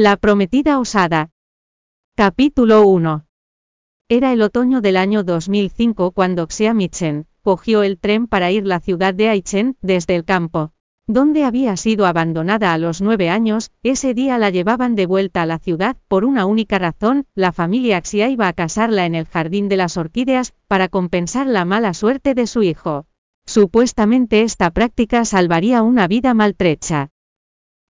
La prometida osada. Capítulo 1. Era el otoño del año 2005 cuando Xia Michen cogió el tren para ir a la ciudad de Aichen desde el campo, donde había sido abandonada a los nueve años, ese día la llevaban de vuelta a la ciudad por una única razón, la familia Xia iba a casarla en el jardín de las orquídeas, para compensar la mala suerte de su hijo. Supuestamente esta práctica salvaría una vida maltrecha.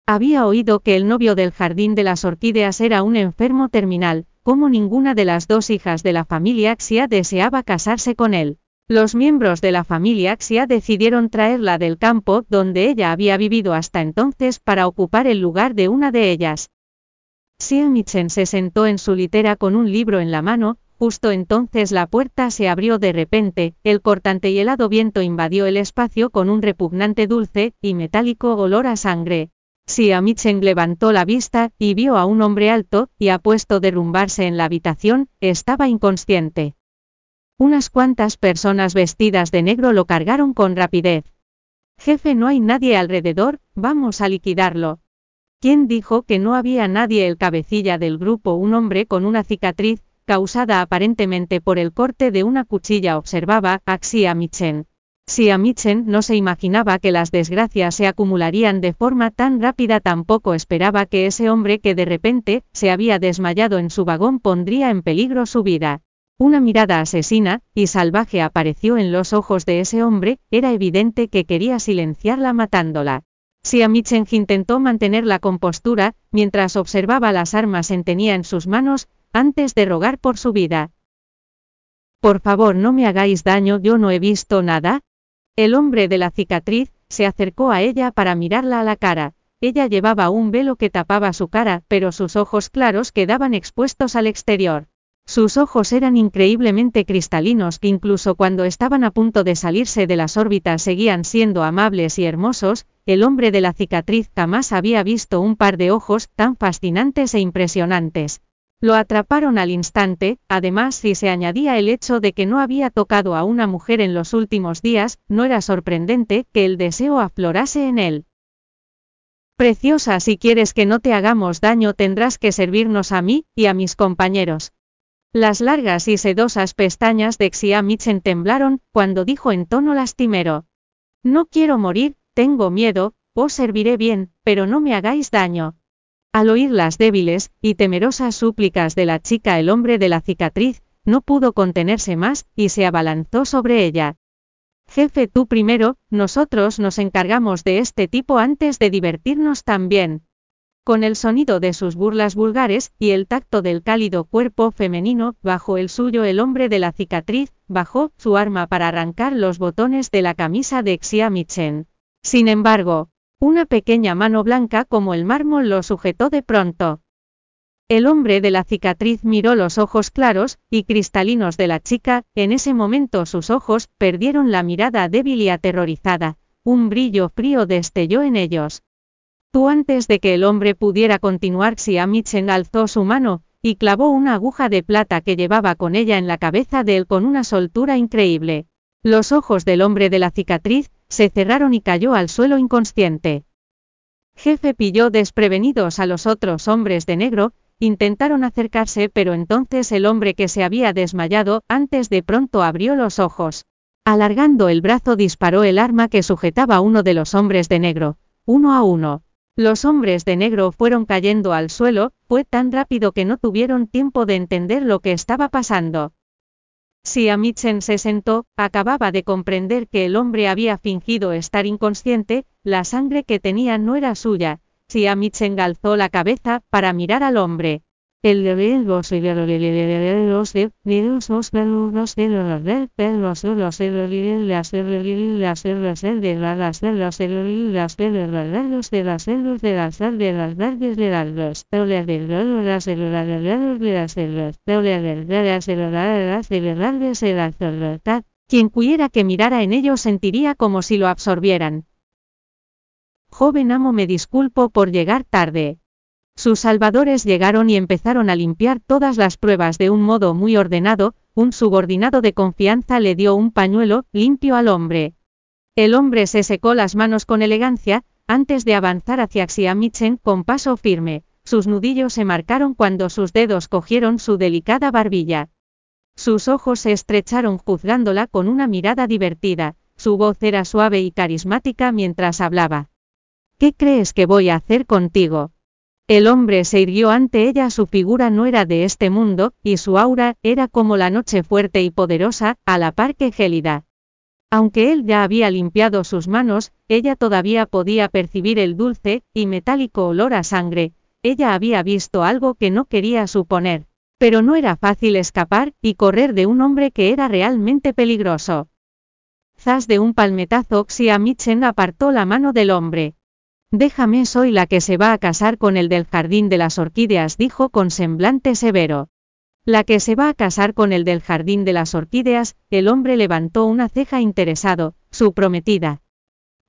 Había oído que el novio del jardín de las orquídeas era un enfermo terminal, como ninguna de las dos hijas de la familia Xia deseaba casarse con él. Los miembros de la familia Xia decidieron traerla del campo donde ella había vivido hasta entonces para ocupar el lugar de una de ellas. Xia Michen se sentó en su litera con un libro en la mano, Justo entonces la puerta se abrió de repente, el cortante y helado viento invadió el espacio con un repugnante dulce y metálico olor a sangre. Sia Michen levantó la vista y vio a un hombre alto y apuesto derrumbarse en la habitación, estaba inconsciente. Unas cuantas personas vestidas de negro lo cargaron con rapidez. Jefe, no hay nadie alrededor, vamos a liquidarlo. ¿Quién dijo que no había nadie? El cabecilla del grupo, un hombre con una cicatriz causada aparentemente por el corte de una cuchilla, observaba a Xia Michen. Michen no se imaginaba que las desgracias se acumularían de forma tan rápida, tampoco esperaba que ese hombre que de repente se había desmayado en su vagón pondría en peligro su vida. Una mirada asesina y salvaje apareció en los ojos de ese hombre, era evidente que quería silenciarla matándola. Michen intentó mantener la compostura, mientras observaba las armas en tenía en sus manos, antes de rogar por su vida. Por favor no me hagáis daño, yo no he visto nada. El hombre de la cicatriz, se acercó a ella para mirarla a la cara. Ella llevaba un velo que tapaba su cara, pero sus ojos claros quedaban expuestos al exterior. Sus ojos eran increíblemente cristalinos que incluso cuando estaban a punto de salirse de las órbitas seguían siendo amables y hermosos, el hombre de la cicatriz jamás había visto un par de ojos tan fascinantes e impresionantes. Lo atraparon al instante, además si se añadía el hecho de que no había tocado a una mujer en los últimos días, no era sorprendente que el deseo aflorase en él. Preciosa, si quieres que no te hagamos daño tendrás que servirnos a mí y a mis compañeros. Las largas y sedosas pestañas de Xia Michen temblaron, cuando dijo en tono lastimero. No quiero morir, tengo miedo, os serviré bien, pero no me hagáis daño. Al oír las débiles y temerosas súplicas de la chica, el hombre de la cicatriz, no pudo contenerse más, y se abalanzó sobre ella. Jefe, tú primero, nosotros nos encargamos de este tipo antes de divertirnos también. Con el sonido de sus burlas vulgares, y el tacto del cálido cuerpo femenino, bajo el suyo el hombre de la cicatriz, bajó su arma para arrancar los botones de la camisa de Xia Michen. Sin embargo, una pequeña mano blanca como el mármol lo sujetó de pronto. El hombre de la cicatriz miró los ojos claros y cristalinos de la chica, en ese momento sus ojos perdieron la mirada débil y aterrorizada, un brillo frío destelló en ellos. Tú antes de que el hombre pudiera continuar, Xiamichen alzó su mano, y clavó una aguja de plata que llevaba con ella en la cabeza de él con una soltura increíble. Los ojos del hombre de la cicatriz se cerraron y cayó al suelo inconsciente. Jefe pilló desprevenidos a los otros hombres de negro, intentaron acercarse pero entonces el hombre que se había desmayado antes de pronto abrió los ojos. Alargando el brazo disparó el arma que sujetaba uno de los hombres de negro, uno a uno. Los hombres de negro fueron cayendo al suelo, fue tan rápido que no tuvieron tiempo de entender lo que estaba pasando. Si Amichen se sentó, acababa de comprender que el hombre había fingido estar inconsciente, la sangre que tenía no era suya. Si Amichen alzó la cabeza para mirar al hombre el deber los los de los peludos de los de perros los de las de las de las de las de las de las de los de las de los de las de las verdes de las dos de los las de las de las de las de las de las de las de de las quien pudiera que mirara en ello sentiría como si lo absorbieran. Joven amo, me disculpo por llegar tarde, sus salvadores llegaron y empezaron a limpiar todas las pruebas de un modo muy ordenado, un subordinado de confianza le dio un pañuelo limpio al hombre. El hombre se secó las manos con elegancia, antes de avanzar hacia Xiamichen con paso firme. sus nudillos se marcaron cuando sus dedos cogieron su delicada barbilla. Sus ojos se estrecharon juzgándola con una mirada divertida, su voz era suave y carismática mientras hablaba. ¿Qué crees que voy a hacer contigo? El hombre se irguió ante ella, su figura no era de este mundo, y su aura era como la noche fuerte y poderosa, a la par que gélida. Aunque él ya había limpiado sus manos, ella todavía podía percibir el dulce y metálico olor a sangre, ella había visto algo que no quería suponer. Pero no era fácil escapar y correr de un hombre que era realmente peligroso. Zas de un palmetazo, Xia Michen apartó la mano del hombre. Déjame, soy la que se va a casar con el del jardín de las orquídeas, dijo con semblante severo. La que se va a casar con el del jardín de las orquídeas, el hombre levantó una ceja interesado, su prometida.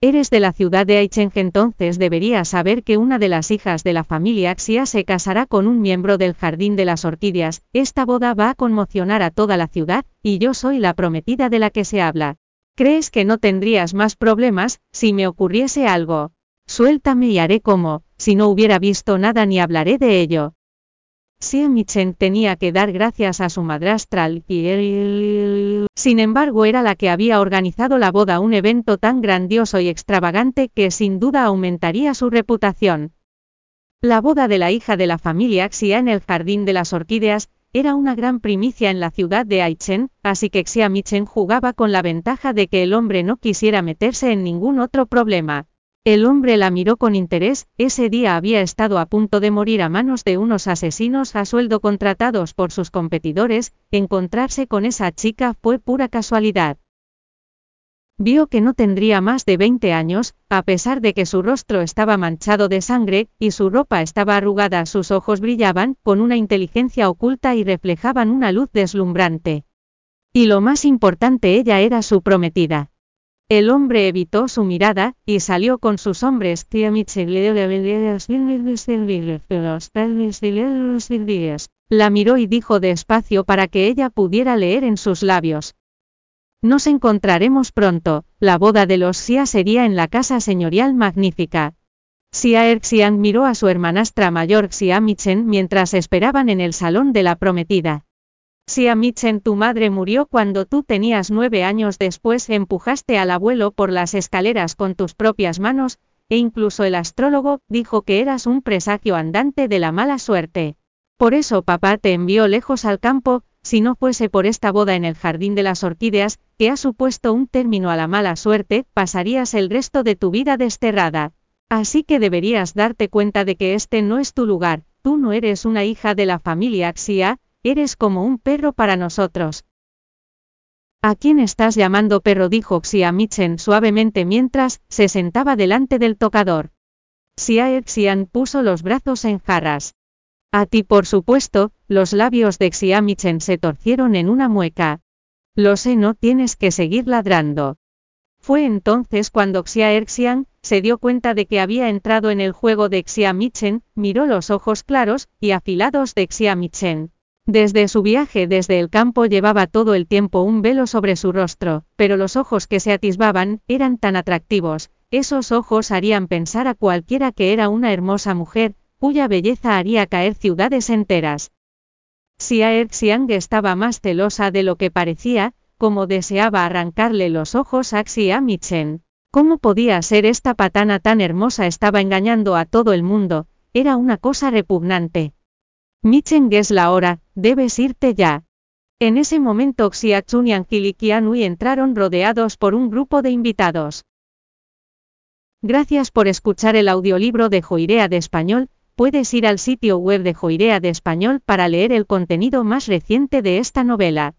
Eres de la ciudad de Aicheng entonces deberías saber que una de las hijas de la familia Xia se casará con un miembro del jardín de las orquídeas, esta boda va a conmocionar a toda la ciudad, y yo soy la prometida de la que se habla. ¿Crees que no tendrías más problemas, si me ocurriese algo? Suéltame y haré como, si no hubiera visto nada ni hablaré de ello. Xia Michen tenía que dar gracias a su madrastra y sin embargo era la que había organizado la boda, un evento tan grandioso y extravagante que sin duda aumentaría su reputación. La boda de la hija de la familia Xia en el Jardín de las Orquídeas, era una gran primicia en la ciudad de Aichen, así que Xia Michen jugaba con la ventaja de que el hombre no quisiera meterse en ningún otro problema. El hombre la miró con interés, ese día había estado a punto de morir a manos de unos asesinos a sueldo contratados por sus competidores, encontrarse con esa chica fue pura casualidad. Vio que no tendría más de 20 años, a pesar de que su rostro estaba manchado de sangre, y su ropa estaba arrugada, sus ojos brillaban, con una inteligencia oculta y reflejaban una luz deslumbrante. Y lo más importante, ella era su prometida. El hombre evitó su mirada, y salió con sus hombres. La miró y dijo despacio para que ella pudiera leer en sus labios. Nos encontraremos pronto, la boda de los Xia sería en la casa señorial magnífica. Xia Erxiang miró a su hermanastra mayor Xia Michen mientras esperaban en el salón de la prometida. Si a Mitchen tu madre murió cuando tú tenías nueve años después empujaste al abuelo por las escaleras con tus propias manos, e incluso el astrólogo dijo que eras un presagio andante de la mala suerte. Por eso papá te envió lejos al campo, si no fuese por esta boda en el jardín de las orquídeas, que ha supuesto un término a la mala suerte, pasarías el resto de tu vida desterrada. Así que deberías darte cuenta de que este no es tu lugar, tú no eres una hija de la familia Xia, Eres como un perro para nosotros. ¿A quién estás llamando perro? dijo Xia Michen suavemente mientras se sentaba delante del tocador. Xia Xian puso los brazos en jarras. A ti por supuesto, los labios de Xia Michen se torcieron en una mueca. Lo sé, no tienes que seguir ladrando. Fue entonces cuando Xia Erxian se dio cuenta de que había entrado en el juego de Xia Michen, miró los ojos claros y afilados de Xia Michen. Desde su viaje desde el campo llevaba todo el tiempo un velo sobre su rostro, pero los ojos que se atisbaban eran tan atractivos, esos ojos harían pensar a cualquiera que era una hermosa mujer, cuya belleza haría caer ciudades enteras. Xia Xiang estaba más celosa de lo que parecía, como deseaba arrancarle los ojos a Xia Michen. ¿Cómo podía ser esta patana tan hermosa? Estaba engañando a todo el mundo, era una cosa repugnante. Michen es la hora, debes irte ya. En ese momento Xiachun y Angelikianui entraron rodeados por un grupo de invitados. Gracias por escuchar el audiolibro de Joirea de Español, puedes ir al sitio web de Joirea de Español para leer el contenido más reciente de esta novela.